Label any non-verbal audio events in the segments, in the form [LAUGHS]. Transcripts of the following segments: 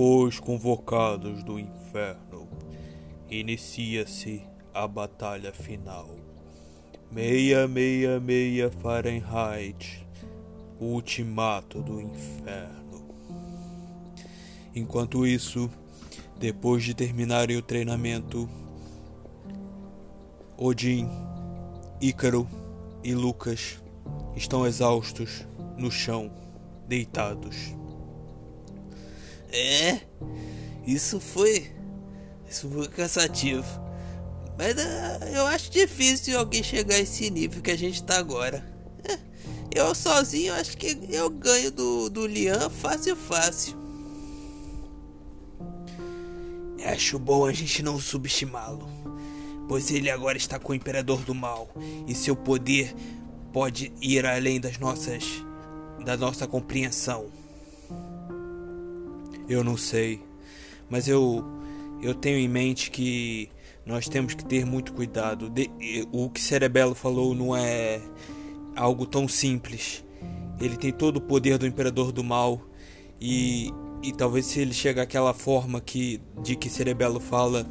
Os convocados do inferno. Inicia-se a batalha final. Meia, meia, meia Fahrenheit. O ultimato do inferno. Enquanto isso, depois de terminarem o treinamento, Odin, Ícaro e Lucas estão exaustos no chão, deitados. É, isso foi. Isso foi cansativo. Mas uh, eu acho difícil alguém chegar a esse nível que a gente tá agora. É, eu sozinho acho que eu ganho do, do Lian fácil, fácil. Acho bom a gente não subestimá-lo, pois ele agora está com o Imperador do Mal e seu poder pode ir além das nossas da nossa compreensão. Eu não sei, mas eu eu tenho em mente que nós temos que ter muito cuidado. De, o que Cerebelo falou não é algo tão simples. Ele tem todo o poder do Imperador do Mal e, e talvez se ele chegar àquela forma que de que Cerebelo fala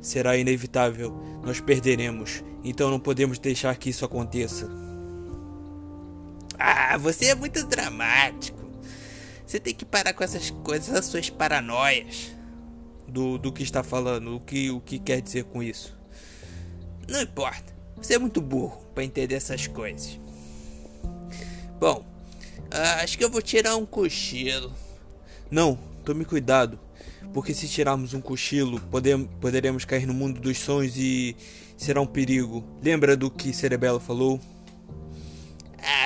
será inevitável. Nós perderemos. Então não podemos deixar que isso aconteça. Ah, você é muito dramático. Você tem que parar com essas coisas, as suas paranoias. Do, do que está falando, o que, o que quer dizer com isso? Não importa. Você é muito burro para entender essas coisas. Bom, ah, acho que eu vou tirar um cochilo. Não, tome cuidado, porque se tirarmos um cochilo, podemos, poderemos cair no mundo dos sonhos e será um perigo. Lembra do que Cerebelo falou?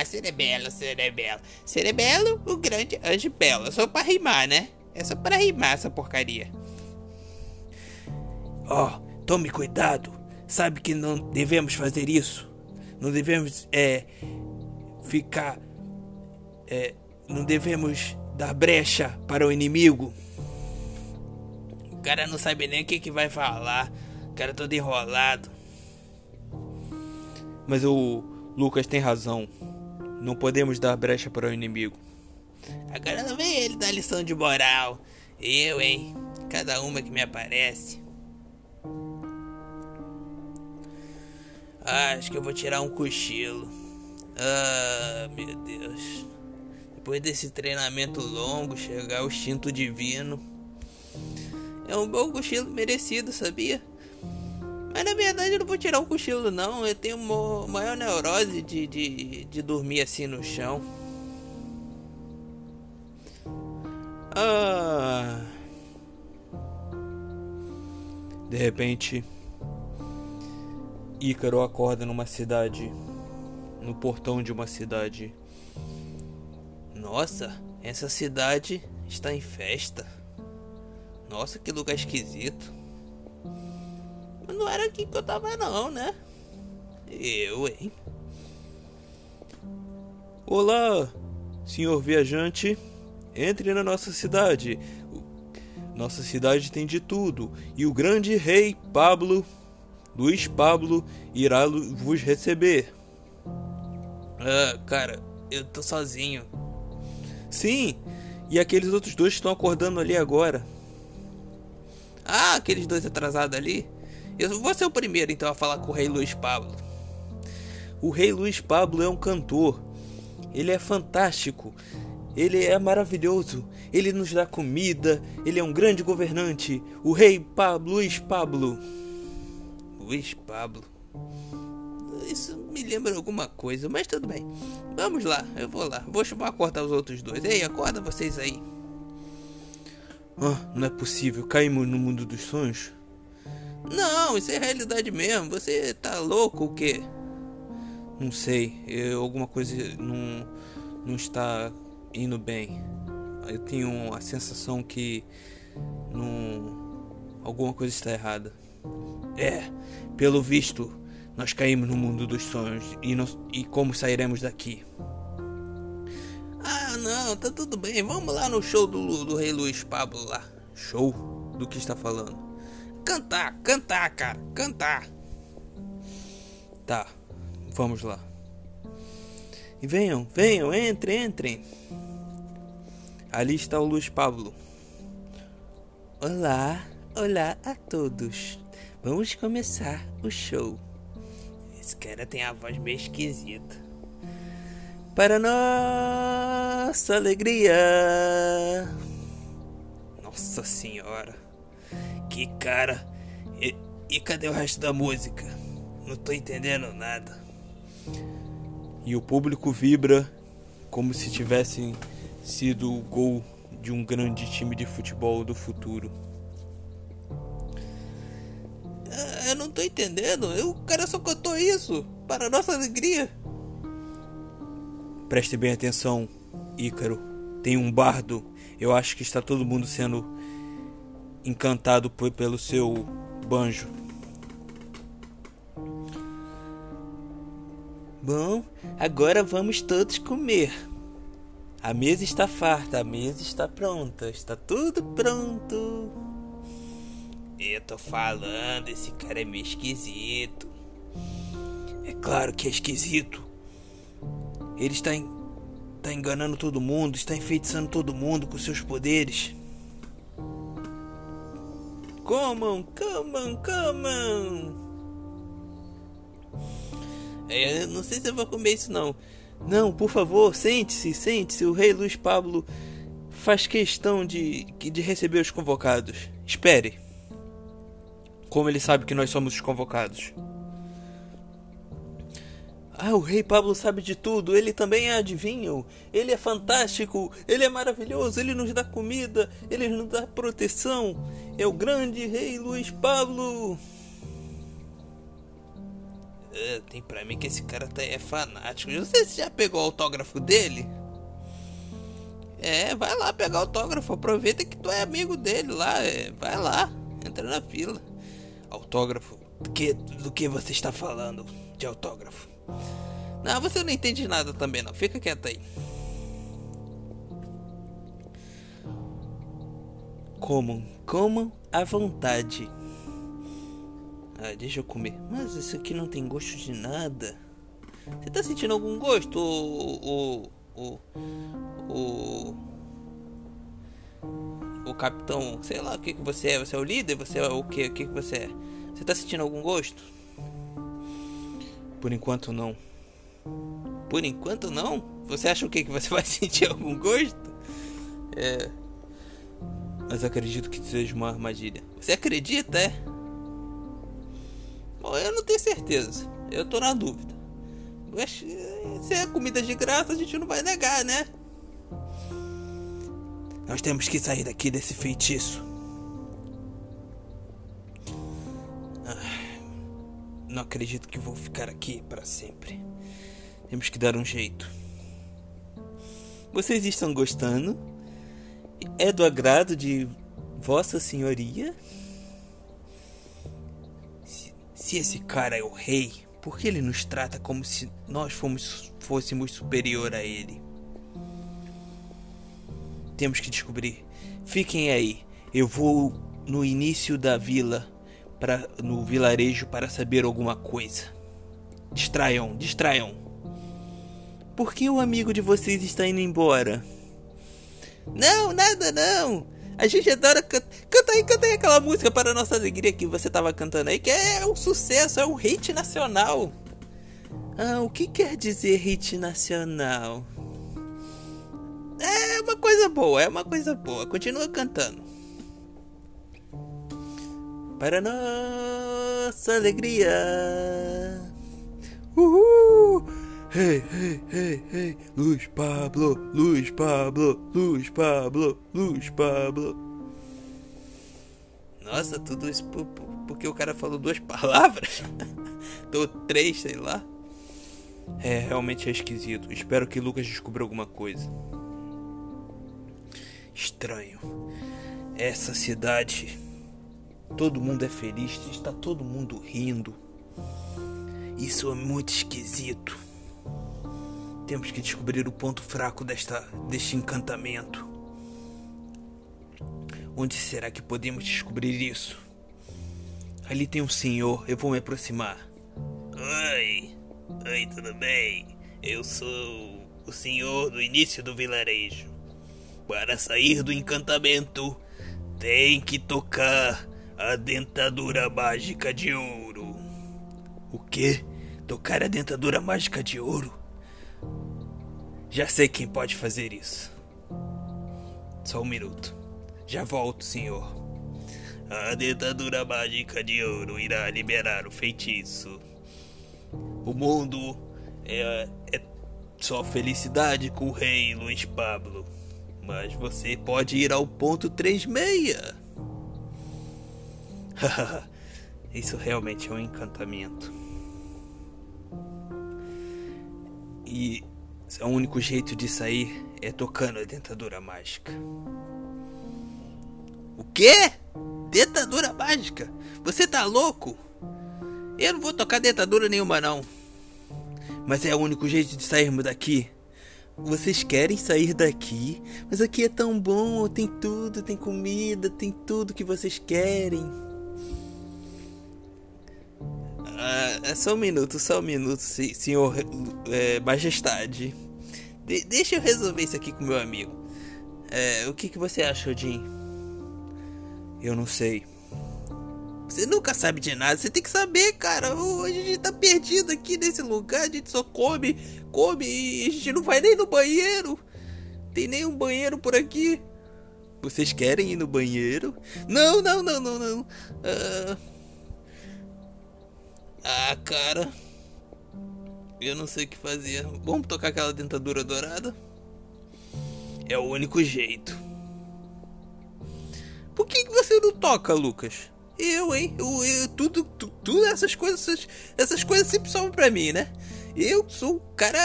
Ah, Cerebelo, Cerebelo. Cerebelo, o grande anjo belo. Só pra rimar, né? É só pra rimar essa porcaria. Ó, oh, tome cuidado. Sabe que não devemos fazer isso. Não devemos, é. Ficar. É. Não devemos dar brecha para o inimigo. O cara não sabe nem o que, que vai falar. O cara todo enrolado. Mas o Lucas tem razão. Não podemos dar brecha para o inimigo. Agora não vem ele dar lição de moral. Eu, hein? Cada uma que me aparece. Ah, acho que eu vou tirar um cochilo. Ah, meu Deus. Depois desse treinamento longo, chegar o instinto divino. É um bom cochilo merecido, sabia? Mas na verdade eu não vou tirar um cochilo não. Eu tenho maior neurose de, de, de dormir assim no chão. Ah. De repente, Ícaro acorda numa cidade, no portão de uma cidade. Nossa, essa cidade está em festa. Nossa, que lugar esquisito. Mas não era aqui que eu tava não, né? Eu, hein? Olá, senhor viajante. Entre na nossa cidade. Nossa cidade tem de tudo. E o grande rei Pablo, Luiz Pablo, irá vos receber. Ah, cara, eu tô sozinho. Sim, e aqueles outros dois estão acordando ali agora. Ah, aqueles dois atrasados ali? Eu vou ser o primeiro então a falar com o rei Luiz Pablo. O rei Luiz Pablo é um cantor. Ele é fantástico. Ele é maravilhoso. Ele nos dá comida. Ele é um grande governante. O rei Pablo, Luiz Pablo. Luiz Pablo. Isso me lembra alguma coisa, mas tudo bem. Vamos lá, eu vou lá. Vou chamar acordar os outros dois. Ei, acorda vocês aí. Ah, não é possível. Caímos no mundo dos sonhos? Não, isso é realidade mesmo. Você tá louco ou quê? Não sei. Eu, alguma coisa não, não está indo bem. Eu tenho a sensação que não, alguma coisa está errada. É, pelo visto, nós caímos no mundo dos sonhos e, não, e como sairemos daqui? Ah, não, tá tudo bem. Vamos lá no show do, do Rei Luiz Pablo lá. Show? Do que está falando? Cantar, cantar, cara, cantar. Tá, vamos lá. E venham, venham, entrem, entrem. Ali está o Luiz Pablo. Olá, olá a todos. Vamos começar o show. Esse cara tem a voz meio esquisita. Para nossa alegria. Nossa senhora. Que cara. E, e cadê o resto da música? Não tô entendendo nada. E o público vibra como se tivesse sido o gol de um grande time de futebol do futuro. Ah, eu não tô entendendo. O cara só cantou isso para nossa alegria. Preste bem atenção, Ícaro. Tem um bardo. Eu acho que está todo mundo sendo encantado pelo seu banjo. Bom, agora vamos todos comer. A mesa está farta, a mesa está pronta, está tudo pronto. Eu tô falando, esse cara é meio esquisito. É claro que é esquisito. Ele está, en... está enganando todo mundo, está enfeitiçando todo mundo com seus poderes. Comam, comam, comam. É, não sei se eu vou comer isso não. Não, por favor, sente-se, sente-se. O rei Luiz Pablo faz questão de, de receber os convocados. Espere. Como ele sabe que nós somos os convocados? Ah, o rei Pablo sabe de tudo. Ele também é adivinho. Ele é fantástico. Ele é maravilhoso. Ele nos dá comida. Ele nos dá proteção. É o grande rei Luiz Pablo. Uh, tem pra mim que esse cara tá, é fanático. Se já pegou o autógrafo dele. É, vai lá pegar o autógrafo. Aproveita que tu é amigo dele lá. É, vai lá, entra na fila. Autógrafo? Do que, do que você está falando de autógrafo? Não, você não entende nada também não. Fica quieto aí. Comam, comam à vontade. Ah, deixa eu comer. Mas isso aqui não tem gosto de nada. Você tá sentindo algum gosto, o. O. O. O capitão, sei lá o que, que você é. Você é o líder? Você é o que? O que, que você é? Você tá sentindo algum gosto? Por enquanto não. Por enquanto não? Você acha o que? Que você vai [LAUGHS] sentir algum gosto? É. Mas acredito que seja uma armadilha. Você acredita, é? Bom, eu não tenho certeza. Eu tô na dúvida. Mas se é comida de graça, a gente não vai negar, né? Nós temos que sair daqui desse feitiço. Ah, não acredito que vou ficar aqui para sempre. Temos que dar um jeito. Vocês estão gostando? É do agrado de Vossa Senhoria? Se esse cara é o rei, por que ele nos trata como se nós fomos, fôssemos superior a ele? Temos que descobrir. Fiquem aí. Eu vou no início da vila, no vilarejo para saber alguma coisa. Distraiam, distraiam. Por que o amigo de vocês está indo embora? Não, nada não. A gente adora cantar. Canta aí, canta aí aquela música para a nossa alegria que você tava cantando aí, que é um sucesso, é um hit nacional. Ah, o que quer dizer hit nacional? É uma coisa boa, é uma coisa boa. Continua cantando. Para nossa alegria. Uhul! Hey, hey, hey, hey, Luiz Pablo, Luiz Pablo, Luiz Pablo, Luiz Pablo. Nossa, tudo isso porque o cara falou duas [LAUGHS] palavras? Ou três, sei lá. É, realmente é esquisito. Espero que Lucas descubra alguma coisa. Estranho. Essa cidade. Todo mundo é feliz, está todo mundo rindo. Isso é muito esquisito. Temos que descobrir o ponto fraco desta, deste encantamento. Onde será que podemos descobrir isso? Ali tem um senhor, eu vou me aproximar. Oi, oi, tudo bem? Eu sou o senhor do início do vilarejo. Para sair do encantamento, tem que tocar a dentadura mágica de ouro. O quê? Tocar a dentadura mágica de ouro? Já sei quem pode fazer isso. Só um minuto. Já volto, senhor. A dentadura mágica de ouro irá liberar o feitiço. O mundo é, é só felicidade com o rei Luiz Pablo. Mas você pode ir ao ponto 36. [LAUGHS] Isso realmente é um encantamento. E o único jeito de sair é tocando a dentadura mágica. O quê? Dentadura mágica? Você tá louco? Eu não vou tocar dentadura nenhuma não. Mas é o único jeito de sairmos daqui. Vocês querem sair daqui, mas aqui é tão bom, tem tudo, tem comida, tem tudo que vocês querem. Ah, só um minuto, só um minuto, senhor é, majestade. De deixa eu resolver isso aqui com meu amigo. É, o que, que você acha, Jim? Eu não sei. Você nunca sabe de nada, você tem que saber, cara. Hoje a gente tá perdido aqui nesse lugar, a gente só come, come e a gente não vai nem no banheiro. Tem nem um banheiro por aqui. Vocês querem ir no banheiro? Não, não, não, não, não. Ah, ah cara. Eu não sei o que fazer. Vamos tocar aquela dentadura dourada? É o único jeito. Por que, você não toca, Lucas? Eu, hein? Eu, eu, tudo, tu, tudo essas coisas, essas, essas coisas sempre sobram pra mim, né? Eu sou o cara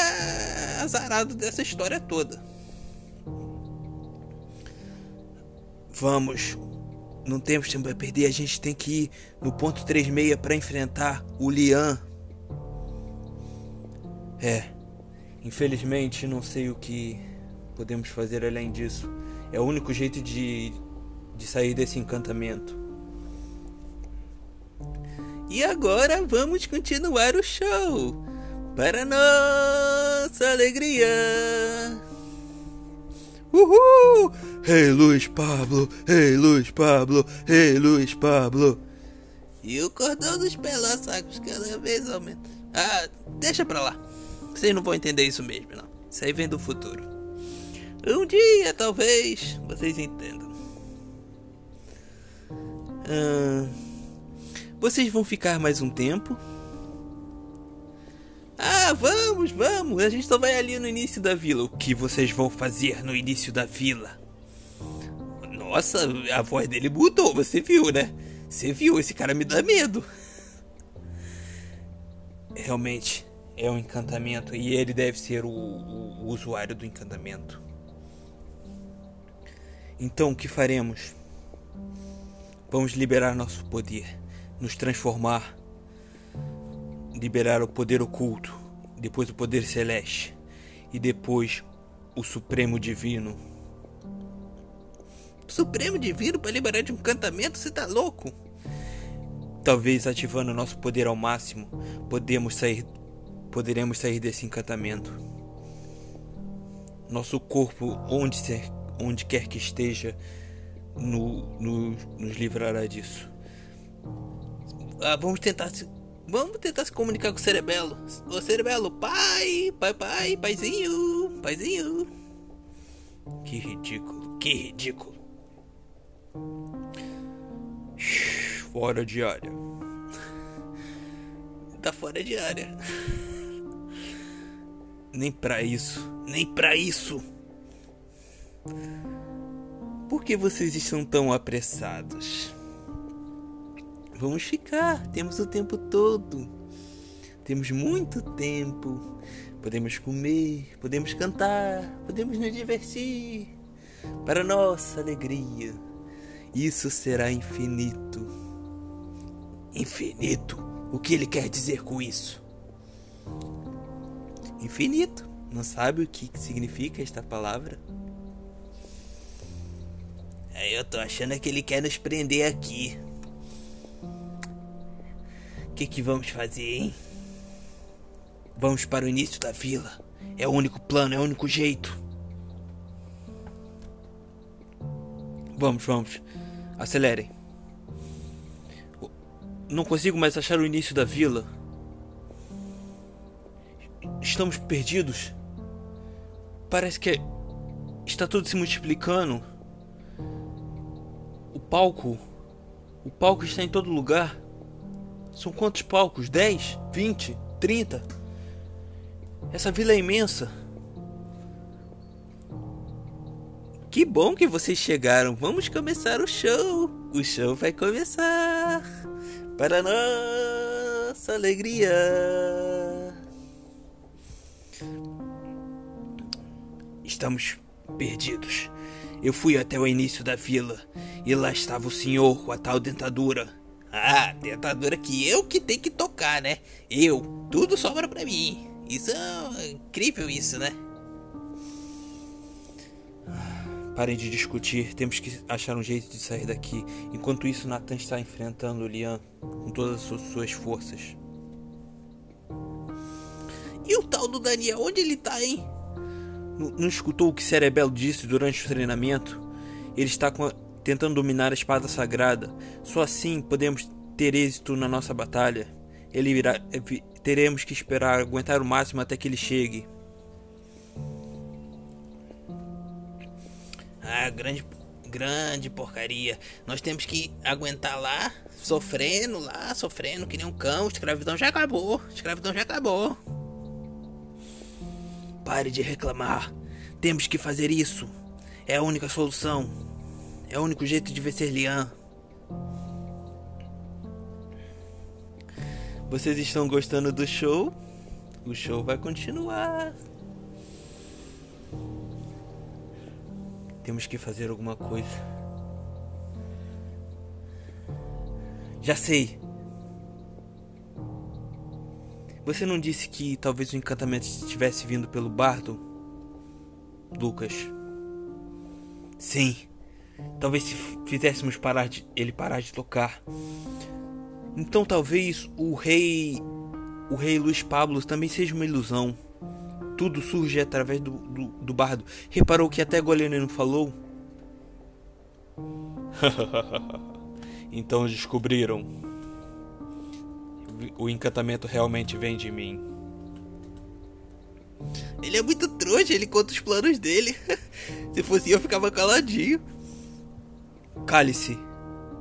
azarado dessa história toda. Vamos. Não temos tempo a perder. A gente tem que ir no ponto 36 para enfrentar o Lian. É. Infelizmente, não sei o que podemos fazer além disso. É o único jeito de, de sair desse encantamento. E agora vamos continuar o show. Para nossa alegria. Uhul! Hey Luiz Pablo, hey Luiz Pablo, hey Luiz Pablo. E o cordão dos pelossacos cada vez aumenta. Ah, deixa pra lá. Vocês não vão entender isso mesmo, não. Isso aí vem do futuro. Um dia, talvez, vocês entendam. Ah... Vocês vão ficar mais um tempo? Ah, vamos, vamos. A gente só vai ali no início da vila. O que vocês vão fazer no início da vila? Nossa, a voz dele mudou, você viu, né? Você viu, esse cara me dá medo. Realmente, é um encantamento e ele deve ser o, o, o usuário do encantamento. Então, o que faremos? Vamos liberar nosso poder nos transformar, liberar o poder oculto, depois o poder celeste e depois o Supremo Divino. Supremo Divino para liberar de um encantamento? Você tá louco? Talvez ativando nosso poder ao máximo, podemos sair, poderemos sair desse encantamento. Nosso corpo, onde, ser, onde quer que esteja, no, no, nos livrará disso. Ah, vamos tentar. Vamos tentar se comunicar com o Cerebelo. Ô Cerebelo, pai, pai, pai, paizinho, paizinho. Que ridículo, que ridículo. Fora de área. Tá fora de área. Nem pra isso, nem pra isso. Por que vocês estão tão apressados? Vamos ficar, temos o tempo todo. Temos muito tempo. Podemos comer, podemos cantar, podemos nos divertir. Para nossa alegria. Isso será infinito. Infinito? O que ele quer dizer com isso? Infinito. Não sabe o que significa esta palavra? Eu tô achando que ele quer nos prender aqui que que vamos fazer, hein? Vamos para o início da vila. É o único plano, é o único jeito. Vamos, vamos. Acelerem. Não consigo mais achar o início da vila. Estamos perdidos. Parece que está tudo se multiplicando. O palco. O palco está em todo lugar. São quantos palcos? 10? 20? 30? Essa vila é imensa. Que bom que vocês chegaram. Vamos começar o show. O show vai começar. Para nossa alegria. Estamos perdidos. Eu fui até o início da vila e lá estava o senhor com a tal dentadura. Ah, dentadura que eu que tenho que tocar, né? Eu, tudo sobra pra mim. Isso é incrível isso, né? Parem de discutir, temos que achar um jeito de sair daqui. Enquanto isso, Nathan está enfrentando o Lian com todas as suas forças. E o tal do Daniel, onde ele tá, hein? Não, não escutou o que Cerebelo disse durante o treinamento? Ele está a, tentando dominar a espada sagrada. Só assim podemos ter êxito na nossa batalha. Ele virá, teremos que esperar, aguentar o máximo até que ele chegue. Ah, grande, grande porcaria. Nós temos que aguentar lá, sofrendo lá, sofrendo que nem um cão. Escravidão já acabou. Escravidão já acabou. Pare de reclamar. Temos que fazer isso. É a única solução. É o único jeito de vencer Lian. Vocês estão gostando do show? O show vai continuar. Temos que fazer alguma coisa. Já sei. Você não disse que talvez o encantamento estivesse vindo pelo bardo? Lucas. Sim. Talvez se fizéssemos parar de, ele parar de tocar. Então talvez o rei o rei Luiz Pablo também seja uma ilusão tudo surge através do, do, do bardo. Reparou que até Golene não falou? [LAUGHS] então descobriram. O encantamento realmente vem de mim. Ele é muito trouxa, ele conta os planos dele. [LAUGHS] Se fosse eu, ficava caladinho. Cale-se,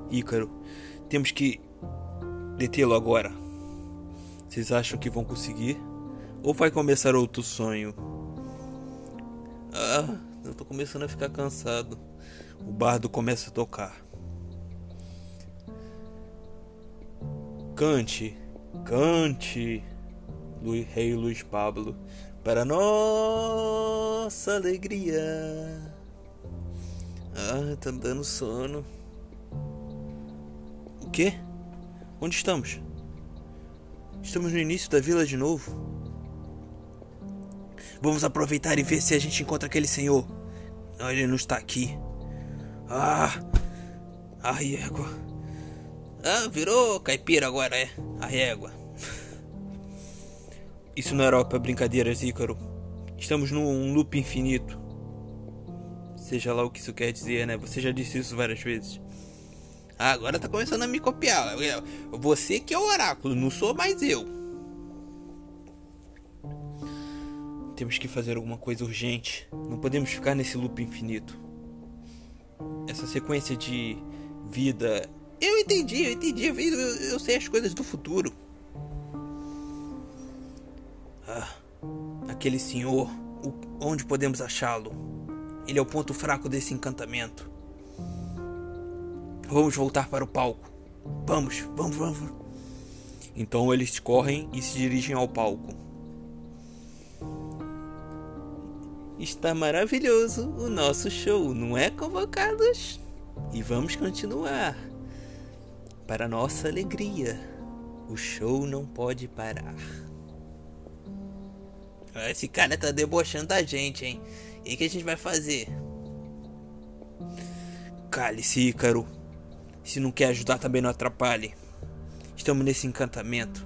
Ícaro. Temos que detê-lo agora. Vocês acham que vão conseguir? Ou vai começar outro sonho? Ah, eu tô começando a ficar cansado. O bardo começa a tocar. Cante, cante, Rei Luiz Pablo, para nossa alegria. Ah, tá dando sono. O quê? Onde estamos? Estamos no início da vila de novo. Vamos aproveitar e ver se a gente encontra aquele senhor. Não, ele não está aqui. Ah! A régua. Ah, virou caipira agora, é? A régua. Isso não era para brincadeiras, Ícaro. Estamos num loop infinito. Seja lá o que isso quer dizer, né? Você já disse isso várias vezes. Ah, agora tá começando a me copiar. Você que é o oráculo, não sou mais eu. Temos que fazer alguma coisa urgente. Não podemos ficar nesse loop infinito. Essa sequência de vida. Eu entendi, eu entendi. Eu, eu sei as coisas do futuro. Ah, aquele senhor. Onde podemos achá-lo? Ele é o ponto fraco desse encantamento. Vamos voltar para o palco. Vamos, vamos, vamos. Então eles correm e se dirigem ao palco. Está maravilhoso o nosso show, não é, convocados? E vamos continuar. Para nossa alegria, o show não pode parar. Esse cara tá debochando da gente, hein? E o que a gente vai fazer? Cale-se, Ícaro. Se não quer ajudar, também não atrapalhe. Estamos nesse encantamento.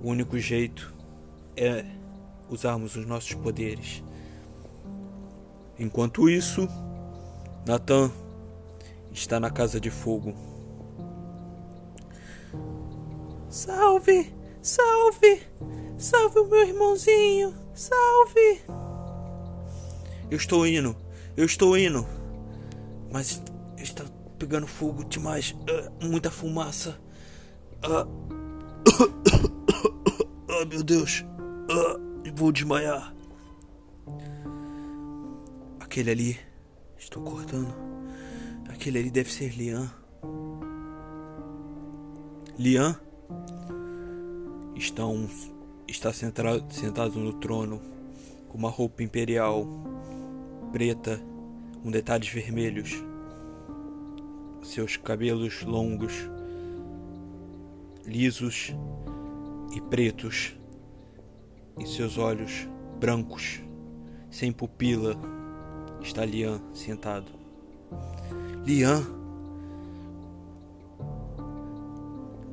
O único jeito é usarmos os nossos poderes. Enquanto isso, Nathan está na casa de fogo. Salve! Salve! Salve o meu irmãozinho! Salve! Eu estou indo, eu estou indo. Mas está pegando fogo demais. Uh, muita fumaça. Uh. oh, [COUGHS] meu Deus. Uh, vou desmaiar. Aquele ali. Estou cortando. Aquele ali deve ser Lian. Lian está, um, está sentado, sentado no trono com uma roupa imperial preta com detalhes vermelhos. Seus cabelos longos, lisos e pretos, e seus olhos brancos, sem pupila, está Lian sentado. Lian